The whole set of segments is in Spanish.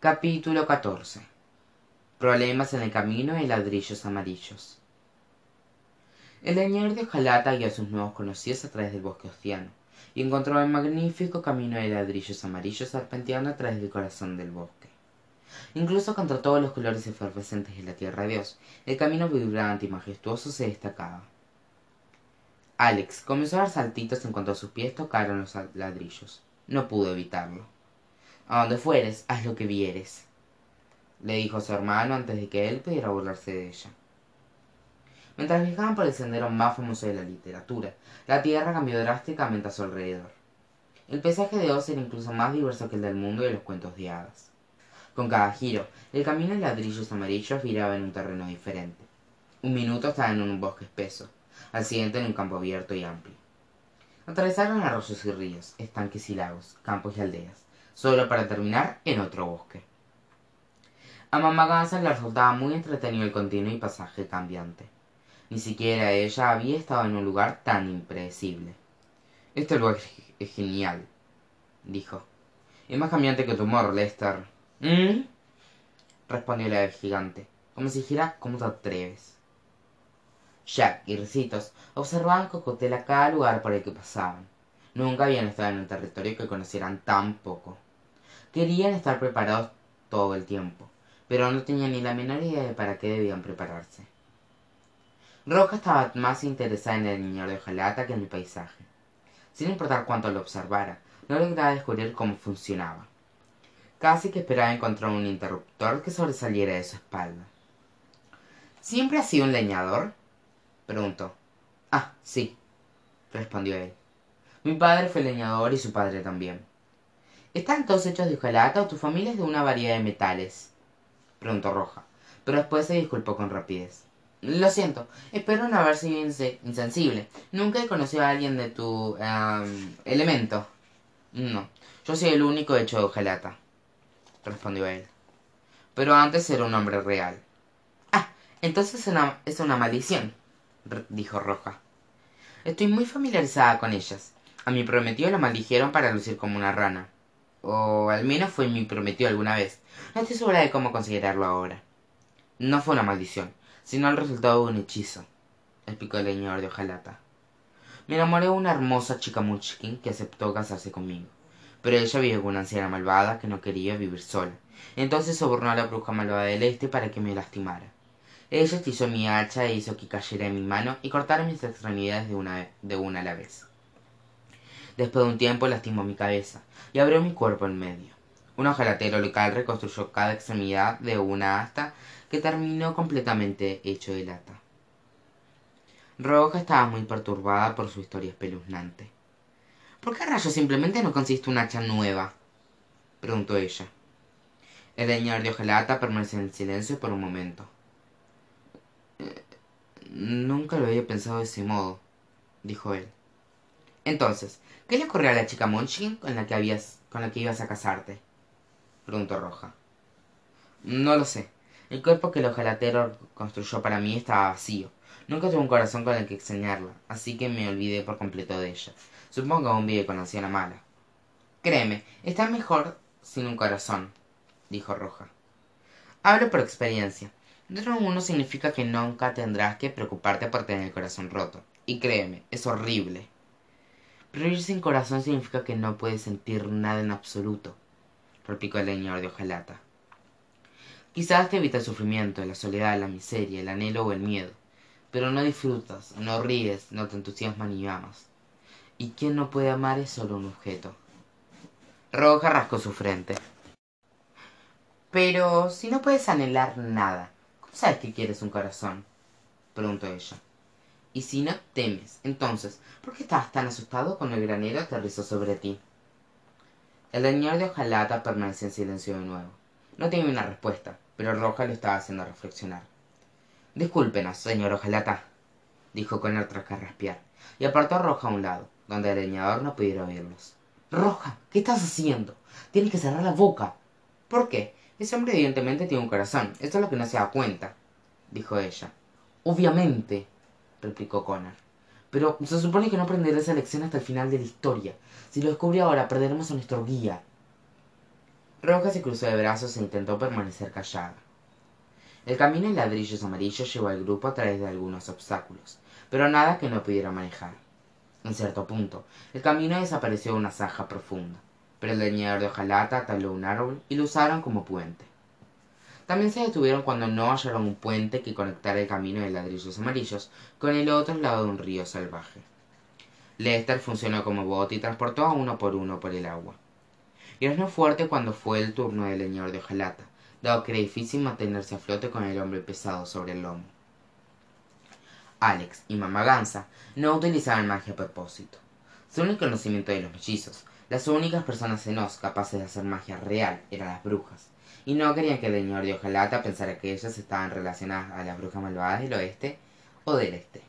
capítulo xiv problemas en el camino y ladrillos amarillos. El leñador de hojalata guió a sus nuevos conocidos a través del bosque oceano y encontró el magnífico camino de ladrillos amarillos serpenteando a través del corazón del bosque. Incluso contra todos los colores efervescentes de la tierra de dios el camino vibrante y majestuoso se destacaba. Alex comenzó a dar saltitos en cuanto sus pies tocaron los ladrillos. No pudo evitarlo a donde fueres haz lo que vieres. Le dijo su hermano antes de que él pudiera burlarse de ella. Mientras viajaban por el sendero más famoso de la literatura la tierra cambió drásticamente a su alrededor. El paisaje de oz era incluso más diverso que el del mundo de los cuentos de hadas. Con cada giro el camino de ladrillos amarillos viraba en un terreno diferente. Un minuto estaba en un bosque espeso al siguiente en un campo abierto y amplio. Atravesaron arroyos y ríos estanques y lagos campos y aldeas solo para terminar en otro bosque. A mamá gansa le resultaba muy entretenido el continuo y pasaje cambiante. Ni siquiera ella había estado en un lugar tan impredecible. Este lugar es genial dijo. Es más cambiante que tu humor lester. ¿Mm? respondió la gigante como si dijera cómo te atreves jack y ricitos observaban con cautela cada lugar por el que pasaban. Nunca habían estado en un territorio que conocieran tan poco querían estar preparados todo el tiempo pero no tenían ni la menor idea de para qué debían prepararse. Roja estaba más interesada en el niño de hojalata que en el paisaje. Sin importar cuánto lo observara no lograba descubrir cómo funcionaba. Casi que esperaba encontrar un interruptor que sobresaliera de su espalda. Siempre ha sido un leñador preguntó. Ah sí respondió él. Mi padre fue leñador y su padre también están todos hechos de hojalata o tu familia es de una variedad de metales. Preguntó roja. Pero después se disculpó con rapidez. Lo siento espero no haber sido insensible. Nunca he conocido a alguien de tu elemento. No yo soy el único hecho de hojalata respondió él. Pero antes era un hombre real. Ah entonces es una maldición dijo roja. Estoy muy familiarizada con ellas. A mi prometido lo maldijeron para lucir como una rana o al menos fue mi prometido alguna vez. No estoy segura de cómo considerarlo ahora. No fue una maldición sino el resultado de un hechizo. Explicó el leñador de hojalata. Me enamoré de una hermosa chica munchkin que aceptó casarse conmigo. Pero ella vive con una anciana malvada que no quería vivir sola. Entonces sobornó a la bruja malvada del este para que me lastimara. Ella hechizó mi hacha e hizo que cayera en mi mano y cortara mis extremidades de una, de una a la vez después de un tiempo lastimó mi cabeza y abrió mi cuerpo en medio. Un hojalatero local reconstruyó cada extremidad de una asta que terminó completamente hecho de lata. Roja estaba muy perturbada por su historia espeluznante. Por qué rayos simplemente no consiste una hacha nueva preguntó ella. El leñador de hojalata permaneció en silencio por un momento. Nunca lo había pensado de ese modo dijo él entonces qué le ocurrió a la chica munchkin con la que habías con la que ibas a casarte preguntó roja. No lo sé. El cuerpo que el hojalatero construyó para mí estaba vacío. Nunca tuve un corazón con el que extrañarla así que me olvidé por completo de ella. Supongo que aún vive con la anciana mala. Créeme está mejor sin un corazón dijo roja. Hablo por experiencia. Dentro uno significa que nunca tendrás que preocuparte por tener el corazón roto. Y créeme, es horrible. Ir sin corazón significa que no puedes sentir nada en absoluto, replicó el leñador de hojalata. Quizás te evita el sufrimiento, la soledad, la miseria, el anhelo o el miedo, pero no disfrutas, no ríes, no te entusiasmas ni amas. Y quien no puede amar es solo un objeto. Roja rascó su frente. Pero si no puedes anhelar nada, sabes que quieres un corazón preguntó ella y si no temes. Entonces por qué estabas tan asustado cuando el granero aterrizó sobre ti el señor de hojalata permaneció en silencio de nuevo. No tenía una respuesta pero roja lo estaba haciendo reflexionar. Discúlpenos señor hojalata dijo con tras carraspear y apartó a roja a un lado donde el leñador no pudiera oírlos. Roja qué estás haciendo tienes que cerrar la boca. Por qué ese hombre evidentemente tiene un corazón esto es lo que no se da cuenta dijo ella. Obviamente replicó connor. Pero se supone que no aprenderá esa lección hasta el final de la historia. Si lo descubre ahora perderemos a nuestro guía. Roja se cruzó de brazos e intentó permanecer callada. El camino en ladrillos amarillos llevó al grupo a través de algunos obstáculos pero nada que no pudiera manejar. En cierto punto el camino desapareció en una zanja profunda pero el leñador de hojalata taló un árbol y lo usaron como puente también se detuvieron cuando no hallaron un puente que conectara el camino de ladrillos amarillos con el otro lado de un río salvaje. Lester funcionó como bote y transportó a uno por uno por el agua. No fuerte cuando fue el turno del leñador de hojalata dado que era difícil mantenerse a flote con el hombre pesado sobre el lomo. Alex y mamá gansa no utilizaban magia a propósito. Según el conocimiento de los mellizos las únicas personas en Oz capaces de hacer magia real eran las brujas. Y no querían que el señor de hojalata pensara que ellas estaban relacionadas a las brujas malvadas del oeste o del este.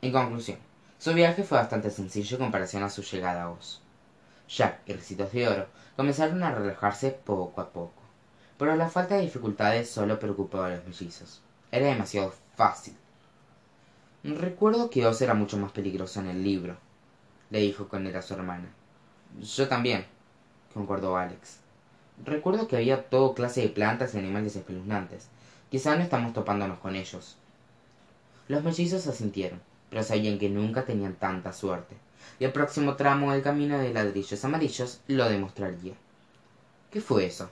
En conclusión su viaje fue bastante sencillo en comparación a su llegada a Oz. Jack y ricitos de oro comenzaron a relajarse poco a poco pero la falta de dificultades solo preocupaba a los mellizos. Era demasiado fácil. Recuerdo que Oz era mucho más peligroso en el libro le dijo con él a su hermana. Yo también concordó alex. Recuerdo que había todo clase de plantas y animales espeluznantes. Quizá no estamos topándonos con ellos. Los mellizos asintieron pero sabían que nunca tenían tanta suerte. Y el próximo tramo del camino de ladrillos amarillos lo demostraría. Qué fue eso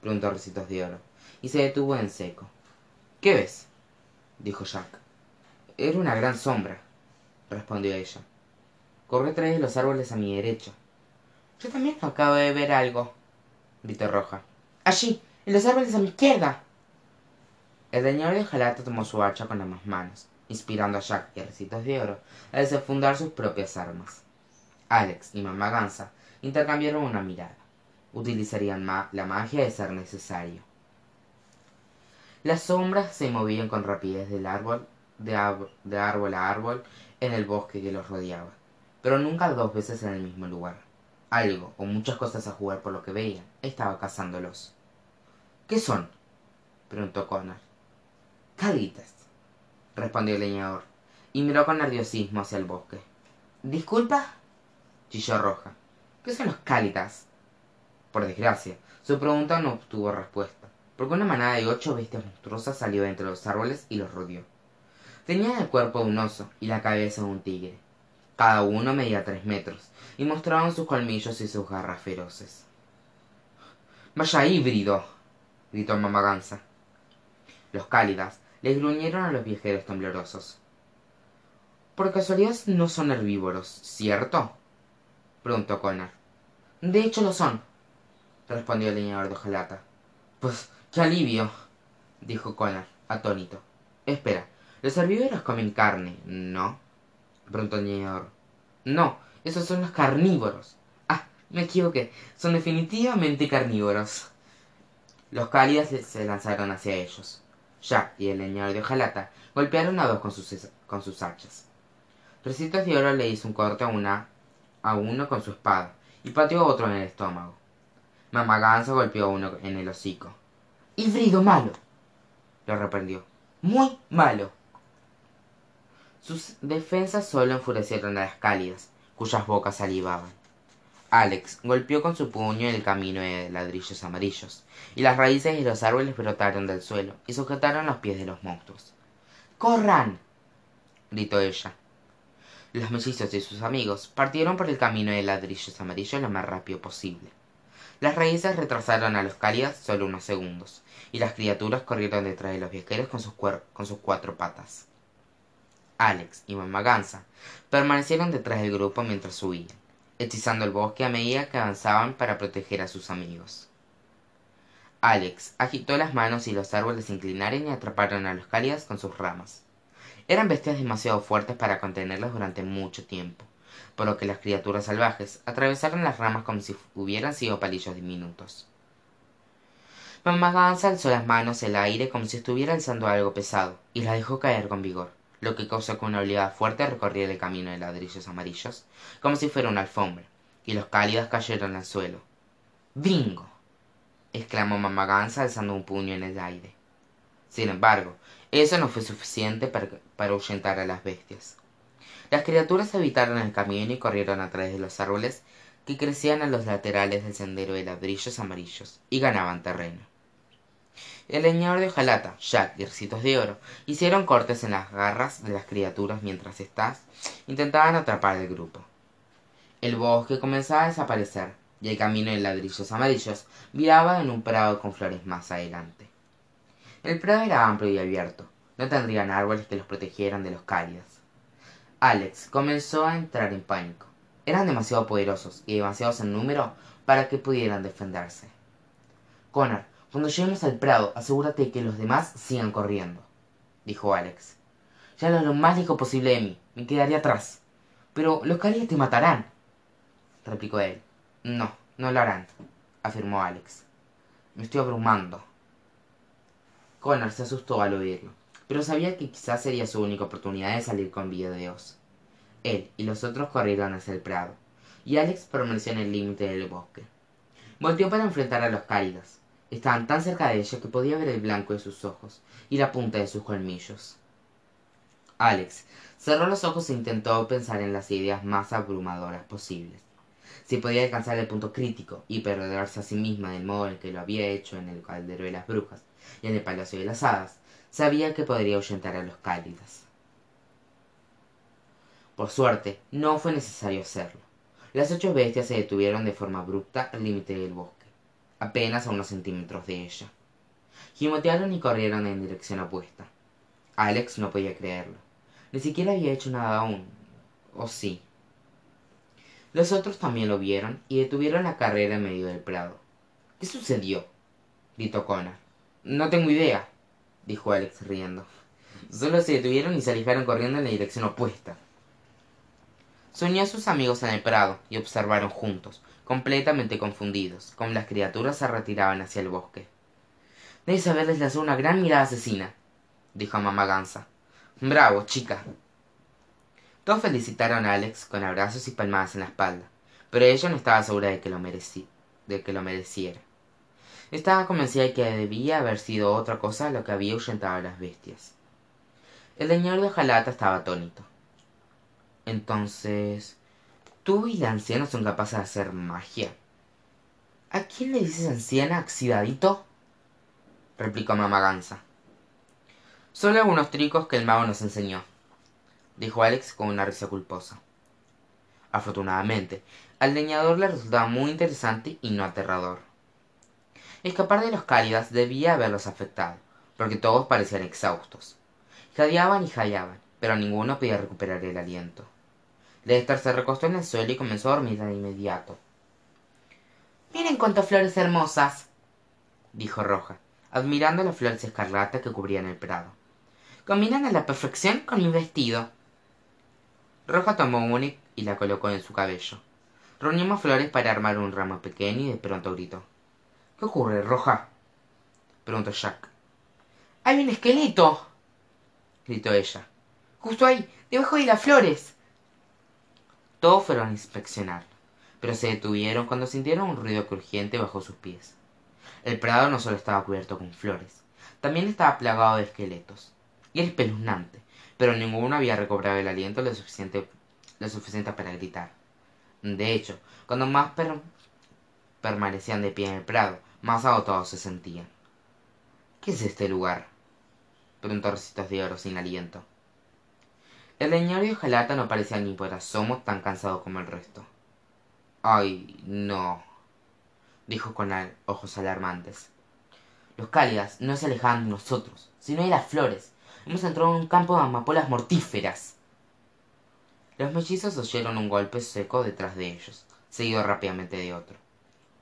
preguntó recitos de oro y se detuvo en seco. Qué ves dijo jack. Era una gran sombra respondió ella corre tras de los árboles a mi derecha yo también acabo de ver algo gritó roja allí en los árboles a mi izquierda el señor de jalata tomó su hacha con ambas manos inspirando a Jack y a Recitos de Oro a desenfundar sus propias armas. Alex y Mamá Gansa intercambiaron una mirada. Utilizarían la magia de ser necesario. Las sombras se movían con rapidez del árbol, de, árbol a árbol en el bosque que los rodeaba, pero nunca dos veces en el mismo lugar. Algo, o muchas cosas a jugar por lo que veían, estaba cazándolos. ¿Qué son? preguntó Connor. Calitas, respondió el leñador y miró con nerviosismo hacia el bosque disculpa chilló roja qué son los cálitas por desgracia su pregunta no obtuvo respuesta porque una manada de ocho bestias monstruosas salió de entre los árboles y los rodeó tenían el cuerpo de un oso y la cabeza de un tigre cada uno medía tres metros y mostraban sus colmillos y sus garras feroces. Vaya híbrido gritó mamá los cálidas les gruñeron a los viajeros temblorosos. Por casualidad no son herbívoros cierto preguntó connor. De hecho lo son respondió el leñador de hojalata pues qué alivio dijo connor atónito. Espera los herbívoros comen carne no leñador no esos son los carnívoros ah me equivoqué son definitivamente carnívoros los cálidas se lanzaron hacia ellos jack y el leñador de hojalata golpearon a dos con sus, con sus hachas Recitos de Oro le hizo un corte a, una, a uno con su espada y pateó a otro en el estómago. Mamá Ganso golpeó a uno en el hocico. ¡Híbrido malo! lo reprendió. ¡Muy malo! Sus defensas solo enfurecieron a las cálidas, cuyas bocas salivaban. Alex golpeó con su puño el camino de ladrillos amarillos y las raíces de los árboles brotaron del suelo y sujetaron los pies de los monstruos. Corran gritó ella. Los mellizos y sus amigos partieron por el camino de ladrillos amarillos lo más rápido posible. Las raíces retrasaron a los cálidas solo unos segundos y las criaturas corrieron detrás de los viajeros con sus, con sus cuatro patas alex y mamá gansa permanecieron detrás del grupo mientras huían hechizando el bosque a medida que avanzaban para proteger a sus amigos. Alex agitó las manos y los árboles se inclinaron y atraparon a los cálidas con sus ramas. Eran bestias demasiado fuertes para contenerlos durante mucho tiempo por lo que las criaturas salvajes atravesaron las ramas como si hubieran sido palillos diminutos. Mamá gansa alzó las manos al aire como si estuviera alzando algo pesado y las dejó caer con vigor lo que causó que una oleada fuerte recorriera el camino de ladrillos amarillos como si fuera una alfombra y los cálidos cayeron al suelo. Bingo exclamó mamá gansa alzando un puño en el aire. Sin embargo eso no fue suficiente para, para ahuyentar a las bestias. Las criaturas evitaron el camino y corrieron a través de los árboles que crecían a los laterales del sendero de ladrillos amarillos y ganaban terreno el leñador de hojalata jack y ricitos de oro hicieron cortes en las garras de las criaturas mientras éstas intentaban atrapar al grupo. El bosque comenzaba a desaparecer y el camino de ladrillos amarillos viraba en un prado con flores más adelante. El prado era amplio y abierto no tendrían árboles que los protegieran de los cálidos alex comenzó a entrar en pánico. Eran demasiado poderosos y demasiados en número para que pudieran defenderse. Connor cuando lleguemos al prado asegúrate de que los demás sigan corriendo dijo alex. Ya lo más lejos posible de mí me quedaré atrás. Pero los cálidos te matarán replicó él. No no lo harán afirmó alex. Me estoy abrumando. Connor se asustó al oírlo pero sabía que quizás sería su única oportunidad de salir con vida de dios él y los otros corrieron hacia el prado y alex permaneció en el límite del bosque. Volteó para enfrentar a los cálidos estaban tan cerca de ella que podía ver el blanco de sus ojos y la punta de sus colmillos. Alex cerró los ojos e intentó pensar en las ideas más abrumadoras posibles. Si podía alcanzar el punto crítico y perderse a sí misma del modo en que lo había hecho en el caldero de las brujas y en el palacio de las hadas sabía que podría ahuyentar a los cálidos por suerte no fue necesario hacerlo. Las ocho bestias se detuvieron de forma abrupta al límite del bosque apenas a unos centímetros de ella. Gimotearon y corrieron en dirección opuesta. Alex no podía creerlo. Ni siquiera había hecho nada aún o sí los otros también lo vieron y detuvieron la carrera en medio del prado. Qué sucedió gritó connor. No tengo idea dijo alex riendo. Solo se detuvieron y se alejaron corriendo en la dirección opuesta se unió a sus amigos en el prado y observaron juntos completamente confundidos cómo las criaturas se retiraban hacia el bosque. Debes haberles lanzado una gran mirada asesina dijo mamá gansa. Bravo chica. Todos felicitaron a alex con abrazos y palmadas en la espalda pero ella no estaba segura de que lo, de que lo mereciera. Estaba convencida de que debía haber sido otra cosa lo que había ahuyentado a las bestias. El señor de hojalata estaba atónito entonces tú y la anciana son capaces de hacer magia. A quién le dices anciana axidadito replicó mamá gansa. Solo algunos tricos que el mago nos enseñó dijo alex con una risa culposa. Afortunadamente al leñador le resultaba muy interesante y no aterrador. Escapar de los cálidas debía haberlos afectado porque todos parecían exhaustos. Jadeaban y jadeaban pero ninguno podía recuperar el aliento lester se recostó en el suelo y comenzó a dormir de inmediato. Miren cuántas flores hermosas dijo roja admirando las flores escarlata que cubrían el prado. Combinan a la perfección con mi vestido. Roja tomó una y la colocó en su cabello. Reunimos flores para armar un ramo pequeño y de pronto gritó. Qué ocurre roja preguntó jack. Hay un esqueleto gritó ella. Justo ahí debajo de las flores todos fueron a inspeccionarlo pero se detuvieron cuando sintieron un ruido crujiente bajo sus pies el prado no solo estaba cubierto con flores también estaba plagado de esqueletos y era espeluznante pero ninguno había recobrado el aliento lo suficiente, lo suficiente para gritar. De hecho, cuando más permanecían de pie en el prado, más agotados se sentían. ¿Qué es este lugar? preguntó Recitos de Oro sin aliento. El leñador de hojalata no parecía ni por asomo tan cansado como el resto. Ay, no, dijo con ojos alarmantes. Los cálidas no se alejaban de nosotros, sino de las flores, hemos entrado en un campo de amapolas mortíferas. Los mellizos oyeron un golpe seco detrás de ellos seguido rápidamente de otro.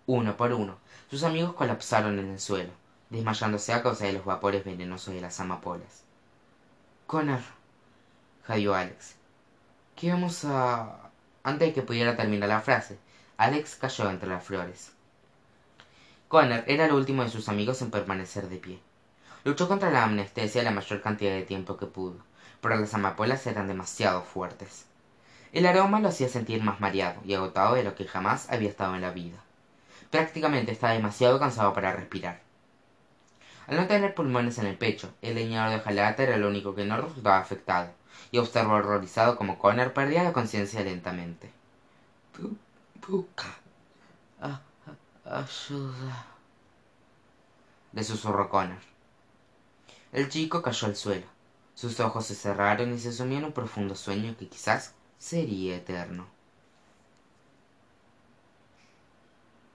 Uno por uno sus amigos colapsaron en el suelo desmayándose a causa de los vapores venenosos de las amapolas. Connor jadeó alex. Qué vamos a antes de que pudiera terminar la frase alex cayó entre las flores. Connor era el último de sus amigos en permanecer de pie. Luchó contra la anestesia la mayor cantidad de tiempo que pudo pero las amapolas eran demasiado fuertes. El aroma lo hacía sentir más mareado y agotado de lo que jamás había estado en la vida. Prácticamente estaba demasiado cansado para respirar al no tener pulmones en el pecho, el leñador de hojalata era el único que no resultaba afectado, y observó horrorizado como Connor perdía la conciencia lentamente. ayuda. Le susurró Connor. El chico cayó al suelo. Sus ojos se cerraron y se sumió en un profundo sueño que quizás sería eterno.